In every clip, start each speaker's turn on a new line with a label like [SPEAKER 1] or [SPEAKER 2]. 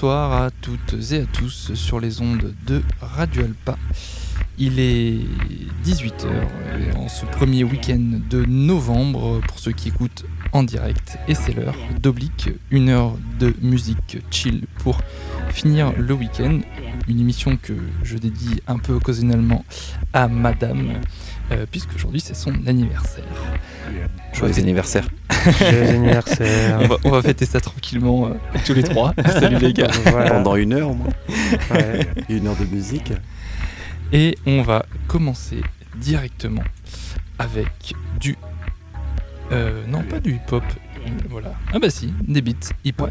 [SPEAKER 1] bonsoir à toutes et à tous sur les ondes de Radio Alpa. Il est 18h en ce premier week-end de novembre pour ceux qui écoutent en direct et c'est l'heure d'Oblique, une heure de musique chill pour finir le week-end. Une émission que je dédie un peu occasionnellement à Madame, euh, puisque aujourd'hui c'est son anniversaire.
[SPEAKER 2] Joyeux anniversaire.
[SPEAKER 3] Joyeux anniversaire.
[SPEAKER 1] On va, on va fêter ça tranquillement euh, tous les trois. Salut les gars.
[SPEAKER 3] Voilà.
[SPEAKER 2] Pendant une heure au moins.
[SPEAKER 3] Ouais.
[SPEAKER 2] Une heure de musique.
[SPEAKER 1] Et on va commencer directement avec du. Euh, non, pas du hip-hop. euh, Voilà. Ah bah si, des beats hip-hop.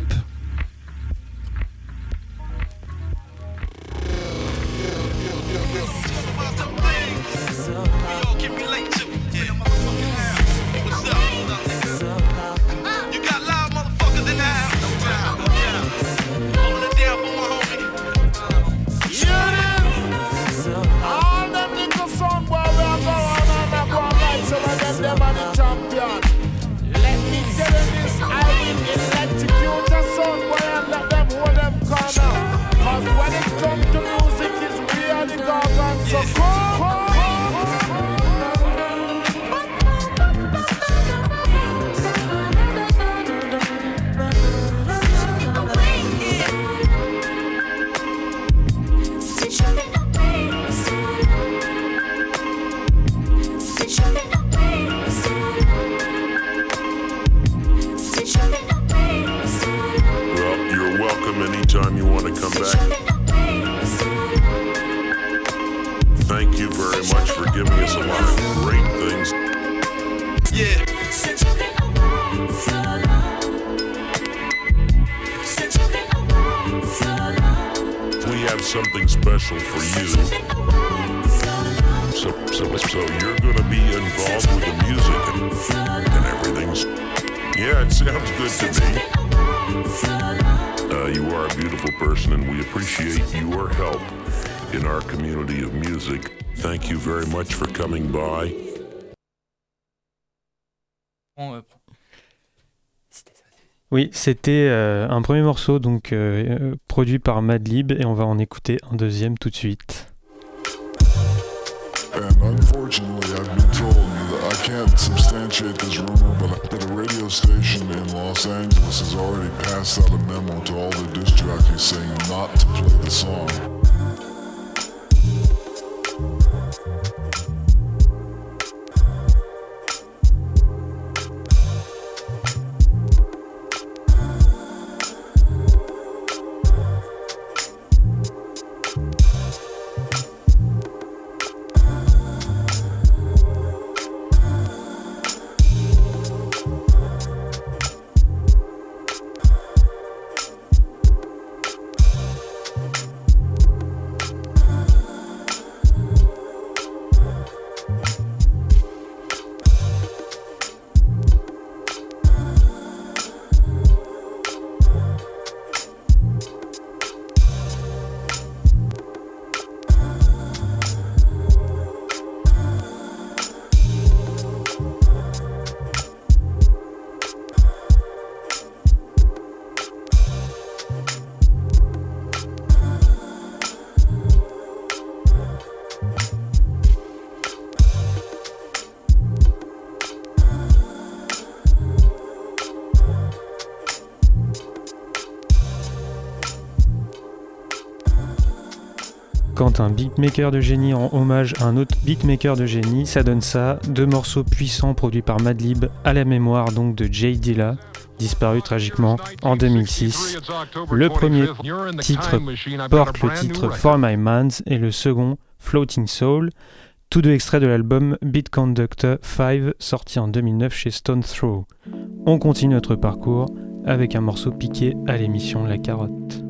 [SPEAKER 3] Oui, c'était euh, un premier morceau donc euh, euh, produit par Madlib et on va en écouter un deuxième tout de suite.
[SPEAKER 4] And unfortunately, I've been told that I can't substantiate this rumor, but that a radio station in Los Angeles has already passed out a memo to all the disc jockeys saying not to play the song.
[SPEAKER 3] Un beatmaker de génie rend hommage à un autre beatmaker de génie, ça donne ça, deux morceaux puissants produits par Madlib à la mémoire donc de Jay Dilla, disparu tragiquement en 2006. Le premier titre porte le titre For My Mans et le second Floating Soul, tous deux extraits de l'album Beat Conductor 5 sorti en 2009 chez Stone Throw. On continue notre parcours avec un morceau piqué à l'émission La Carotte.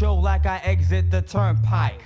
[SPEAKER 5] Show like I exit the turnpike.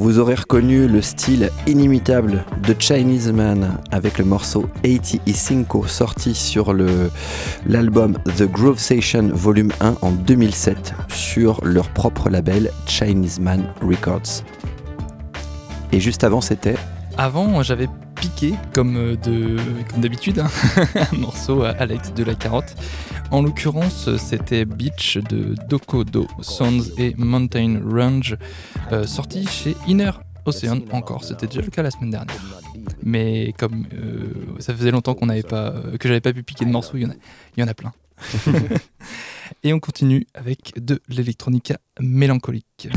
[SPEAKER 2] Vous aurez reconnu le style inimitable de Chinese Man avec le morceau 85 sorti sur l'album The Groove Station Volume 1 en 2007 sur leur propre label Chinese Man Records. Et juste avant c'était
[SPEAKER 1] Avant, j'avais piqué, comme euh, comme d'habitude, hein, un morceau à Alex de la Carotte. En l'occurrence, c'était Beach de Dokodo Sounds et Mountain Range, euh, sorti chez Inner Ocean encore. C'était déjà le cas la semaine dernière. Mais comme euh, ça faisait longtemps qu'on n'avait pas, euh, que j'avais pas pu piquer de morceaux, il y en a, il y en a plein. et on continue avec de l'électronica mélancolique.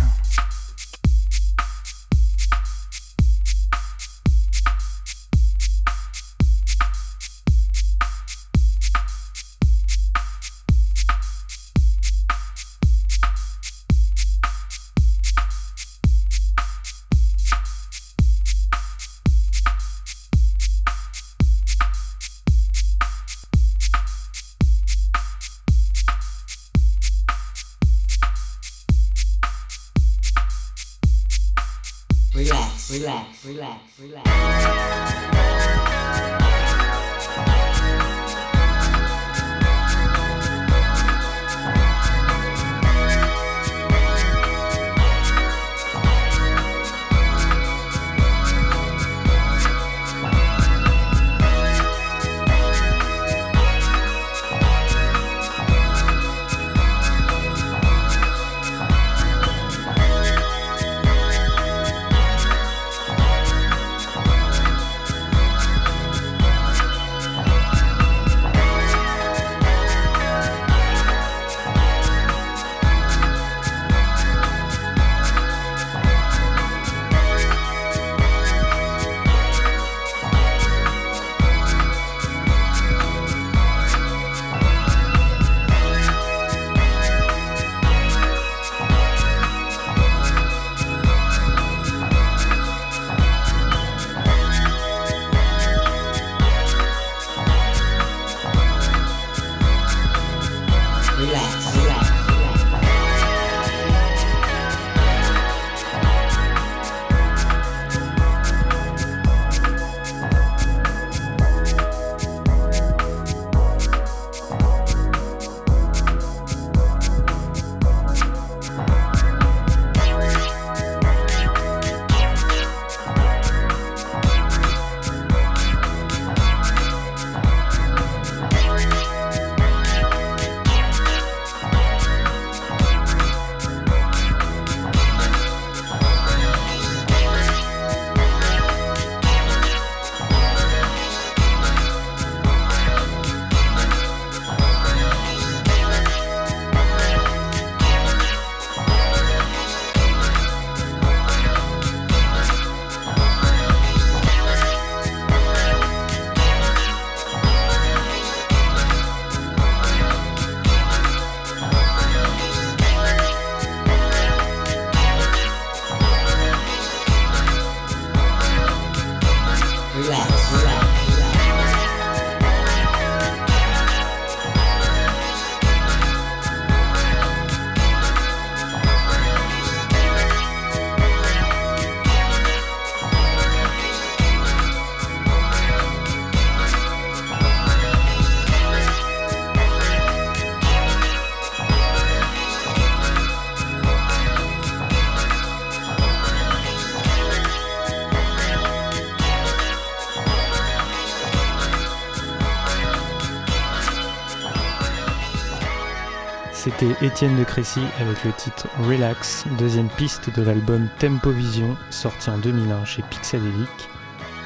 [SPEAKER 3] Étienne de Crécy avec le titre Relax, deuxième piste de l'album Tempo Vision, sorti en 2001 chez Pixadelic.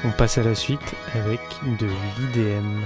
[SPEAKER 3] On passe à la suite avec de l'IDM.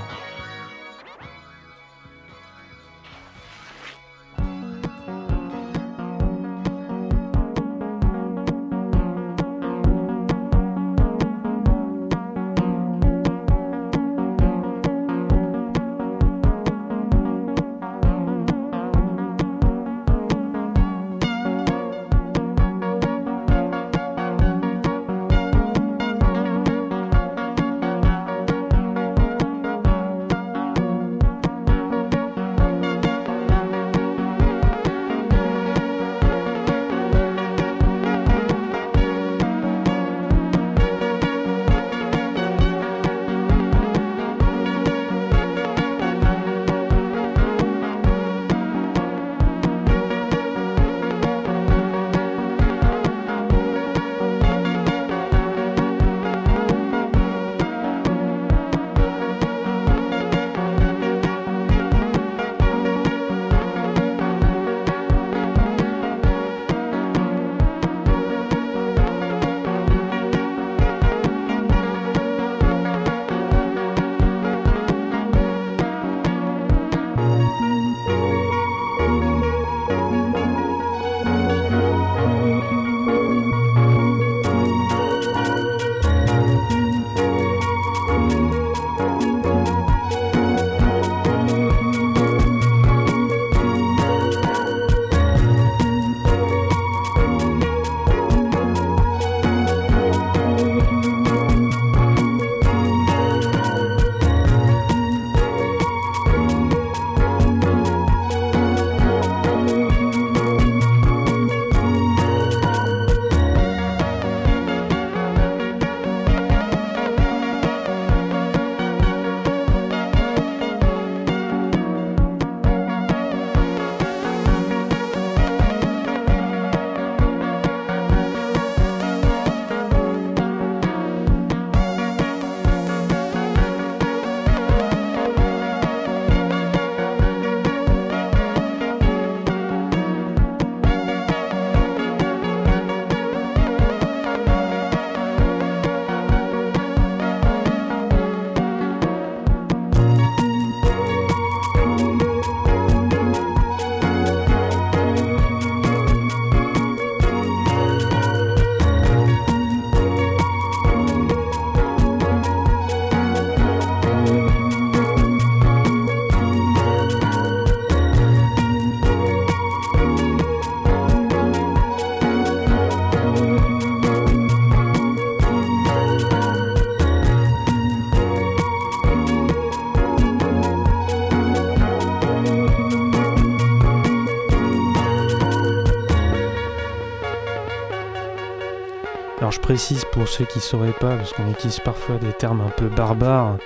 [SPEAKER 3] Précise pour ceux qui ne sauraient pas, parce qu'on utilise parfois des termes un peu barbares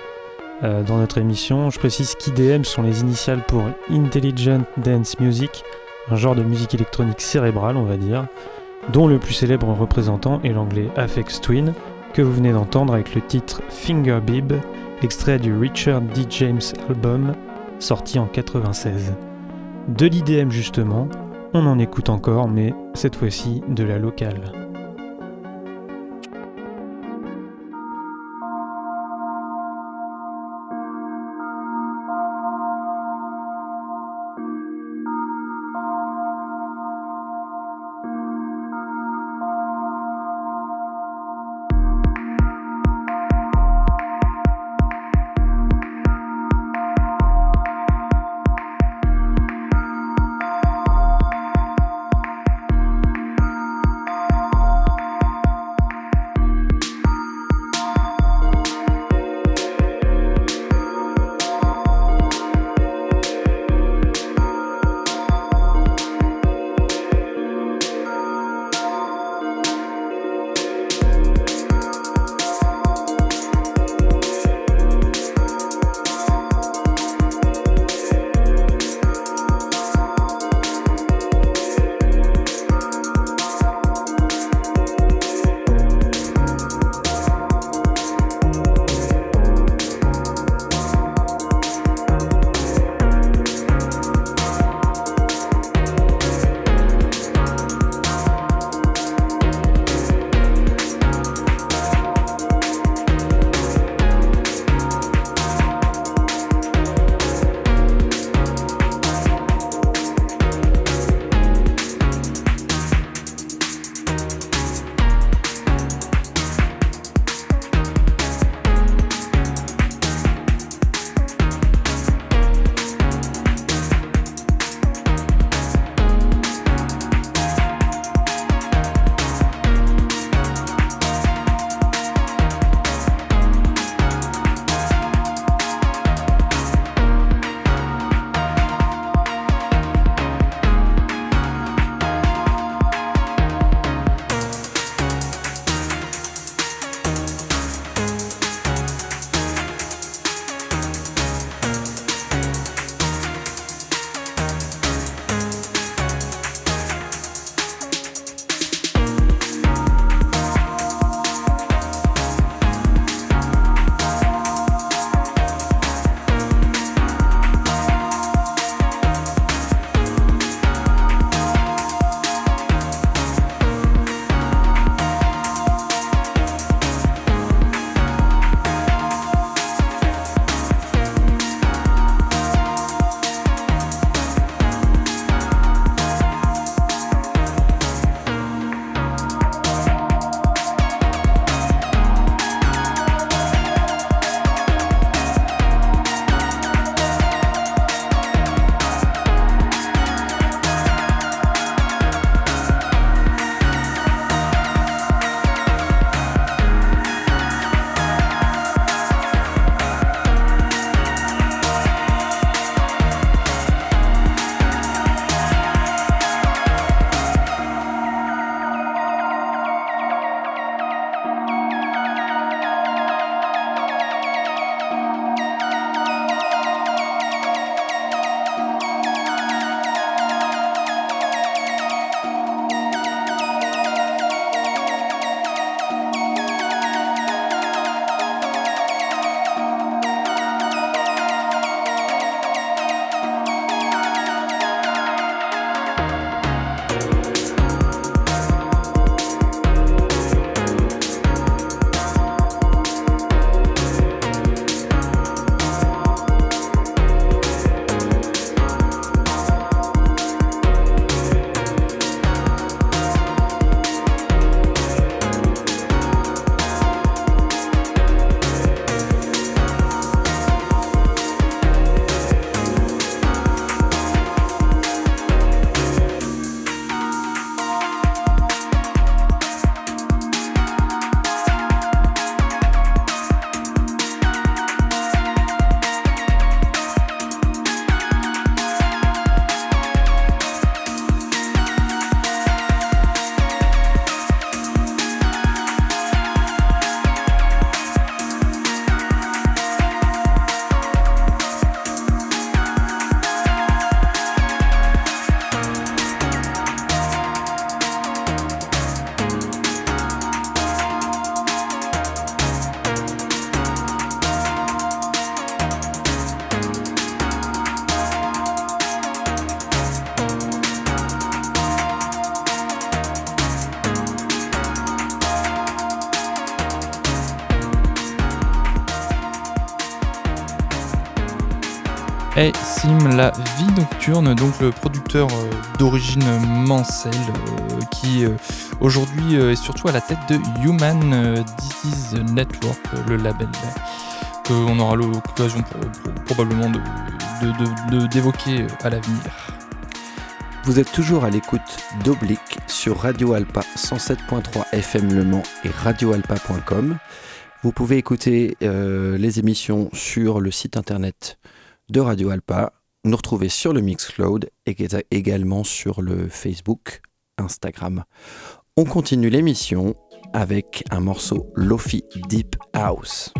[SPEAKER 3] euh, dans notre émission, je précise qu'IDM sont les initiales pour Intelligent Dance Music, un genre de musique électronique cérébrale, on va dire, dont le plus célèbre représentant est l'anglais Afex Twin, que vous venez d'entendre avec le titre Finger Bib, extrait du Richard D. James album, sorti en 96. De l'IDM justement, on en écoute encore, mais cette fois-ci de la locale.
[SPEAKER 1] Vie Nocturne, donc le producteur euh, d'origine mancelle euh, qui euh, aujourd'hui est surtout à la tête de Human Disease Network, le label qu'on aura l'occasion probablement d'évoquer à l'avenir.
[SPEAKER 2] Vous êtes toujours à l'écoute d'Oblique sur Radio Alpa 107.3 FM Le Mans et radioalpa.com. Vous pouvez écouter les émissions sur le site internet de Radio Alpa, nous retrouver sur le Mixcloud et également sur le Facebook, Instagram. On continue l'émission avec un morceau Lofi Deep House.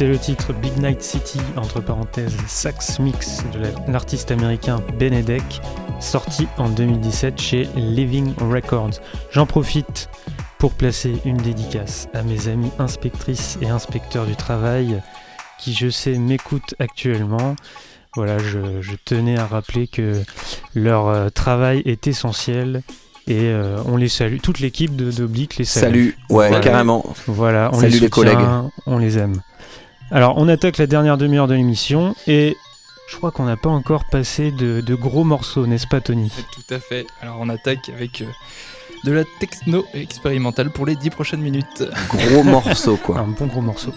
[SPEAKER 3] C'était le titre Big Night City, entre parenthèses sax mix de l'artiste américain Benedek, sorti en 2017 chez Living Records. J'en profite pour placer une dédicace à mes amis inspectrices et inspecteurs du travail qui, je sais, m'écoutent actuellement. Voilà, je, je tenais à rappeler que leur euh, travail est essentiel et euh, on les salue. Toute l'équipe de d'Oblique les salue.
[SPEAKER 2] Salut, ouais,
[SPEAKER 3] Voilà.
[SPEAKER 2] carrément.
[SPEAKER 3] Voilà, on
[SPEAKER 2] Salut
[SPEAKER 3] les
[SPEAKER 2] les
[SPEAKER 3] soutient,
[SPEAKER 2] collègues.
[SPEAKER 3] on les aime. Alors, on attaque la dernière demi-heure de l'émission et je crois qu'on n'a pas encore passé de, de gros morceaux, n'est-ce pas, Tony?
[SPEAKER 1] Tout à fait. Alors on attaque avec euh, de la techno expérimentale pour les 10 prochaines minutes.
[SPEAKER 2] Gros morceau, quoi.
[SPEAKER 3] Un bon gros morceau.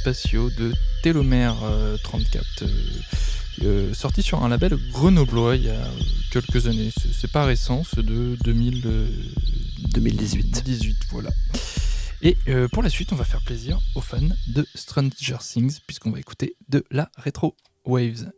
[SPEAKER 1] Spatiaux de Télomère euh, 34, euh, euh, sorti sur un label grenoblois il y a quelques années. C'est- pas récent, c'est de 2000, euh,
[SPEAKER 2] 2018.
[SPEAKER 1] 18, voilà. Et euh, pour la suite, on va faire plaisir aux fans de Stranger Things, puisqu'on va écouter de la Retro Waves.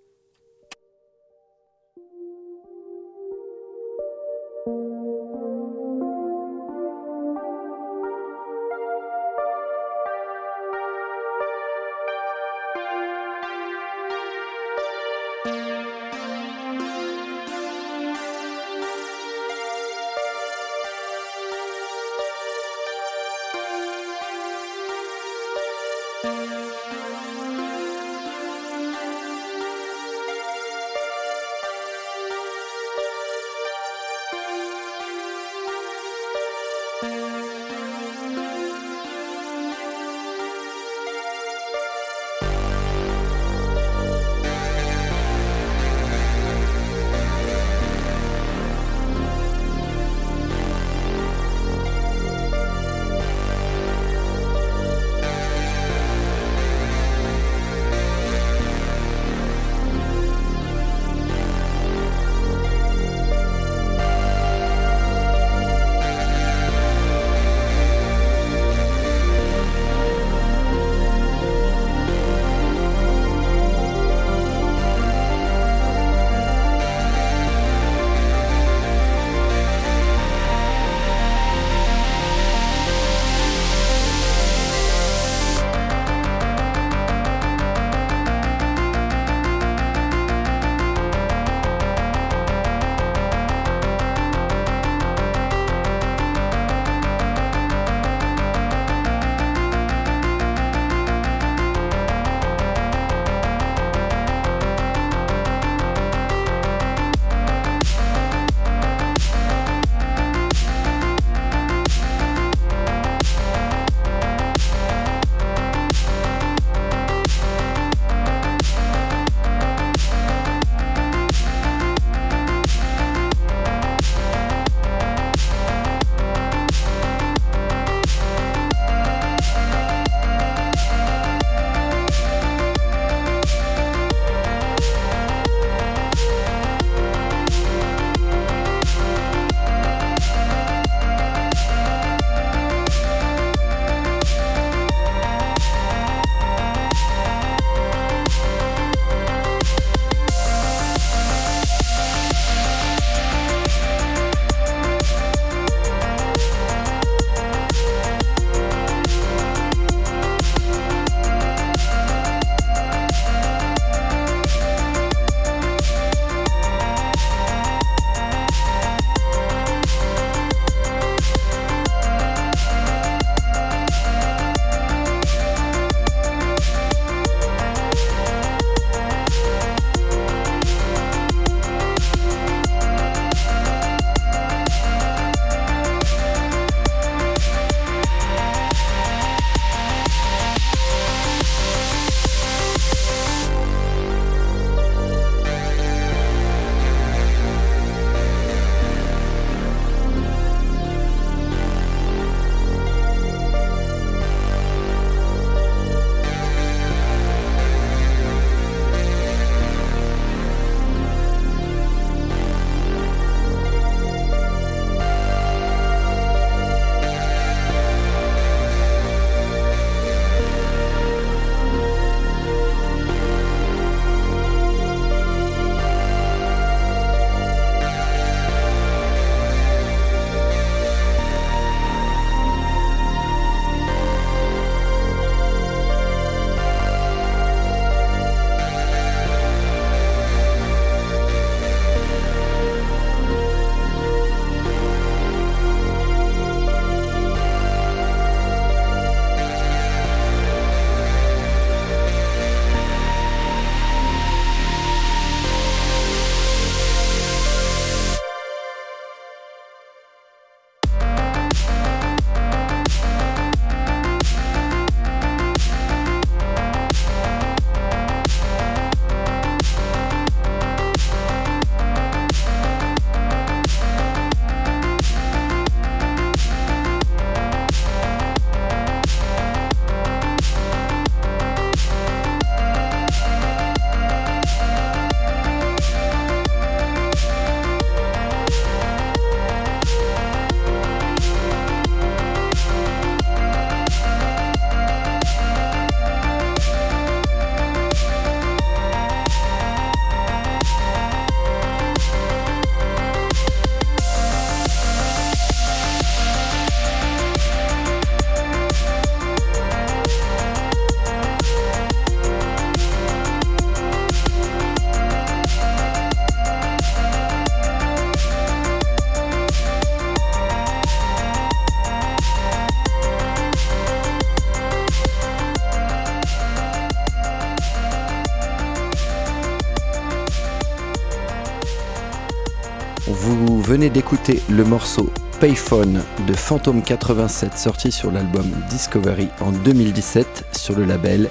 [SPEAKER 2] Venez d'écouter le morceau Payphone de Phantom 87 sorti sur l'album Discovery en 2017 sur le label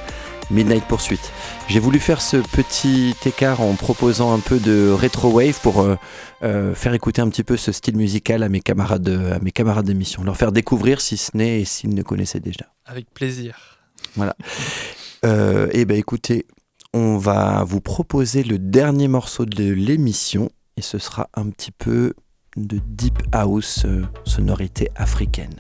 [SPEAKER 2] Midnight Pursuit. J'ai voulu faire ce petit écart en proposant un peu de retro wave pour euh, euh, faire écouter un petit peu ce style musical à mes camarades de- à mes camarades d'émission, leur faire découvrir si ce n'est et s'ils ne connaissaient déjà.
[SPEAKER 1] Avec plaisir.
[SPEAKER 2] Voilà. Euh, et ben écoutez, on va vous proposer le dernier morceau de l'émission et ce sera un petit peu de deep house euh, sonorité africaine.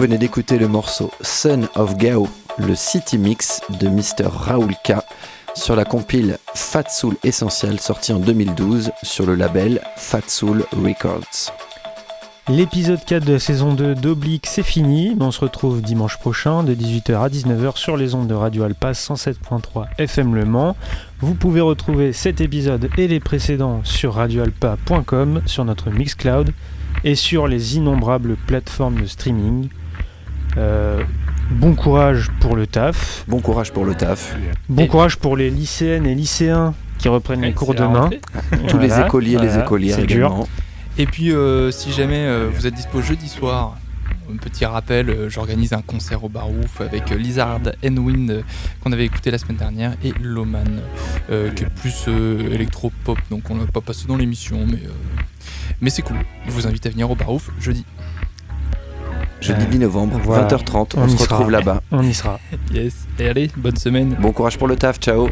[SPEAKER 2] Venez d'écouter le morceau Son of Gao, le City Mix de Mr. Raoul K sur la compile Fat Soul Essential sortie en 2012 sur le label Fat Soul Records.
[SPEAKER 3] L'épisode 4 de la saison 2 d'Oblique, c'est fini. On se retrouve dimanche prochain de 18h à 19h sur les ondes de Radio Alpa 107.3 FM Le Mans. Vous pouvez retrouver cet épisode et les précédents sur radioalpa.com, sur notre Mixcloud et sur les innombrables plateformes de streaming. Euh, bon courage pour le taf.
[SPEAKER 2] Bon courage pour le taf.
[SPEAKER 3] Bon
[SPEAKER 1] Et-
[SPEAKER 3] courage pour les lycéennes et lycéens qui reprennent les cours demain.
[SPEAKER 1] rentrée.
[SPEAKER 2] Tous les
[SPEAKER 3] Voilà,
[SPEAKER 2] écoliers, les
[SPEAKER 3] voilà,
[SPEAKER 2] écolières
[SPEAKER 3] c'est dur.
[SPEAKER 2] également.
[SPEAKER 1] Et puis, euh, si jamais euh, vous êtes dispo jeudi soir, un petit rappel, euh, j'organise un concert au Barouf avec euh, Lizard and Wind euh, qu'on avait écouté la semaine dernière et Loman euh, qui est plus euh, électro-pop, donc on l'a pas passé dans l'émission, mais, euh, mais c'est cool. Je vous invite à venir au Barouf jeudi
[SPEAKER 2] jeudi 10 novembre, 20h30. On, se retrouve là-bas.
[SPEAKER 3] On y sera.
[SPEAKER 1] Yes. Et allez, bonne semaine.
[SPEAKER 2] Bon courage pour le taf. Ciao.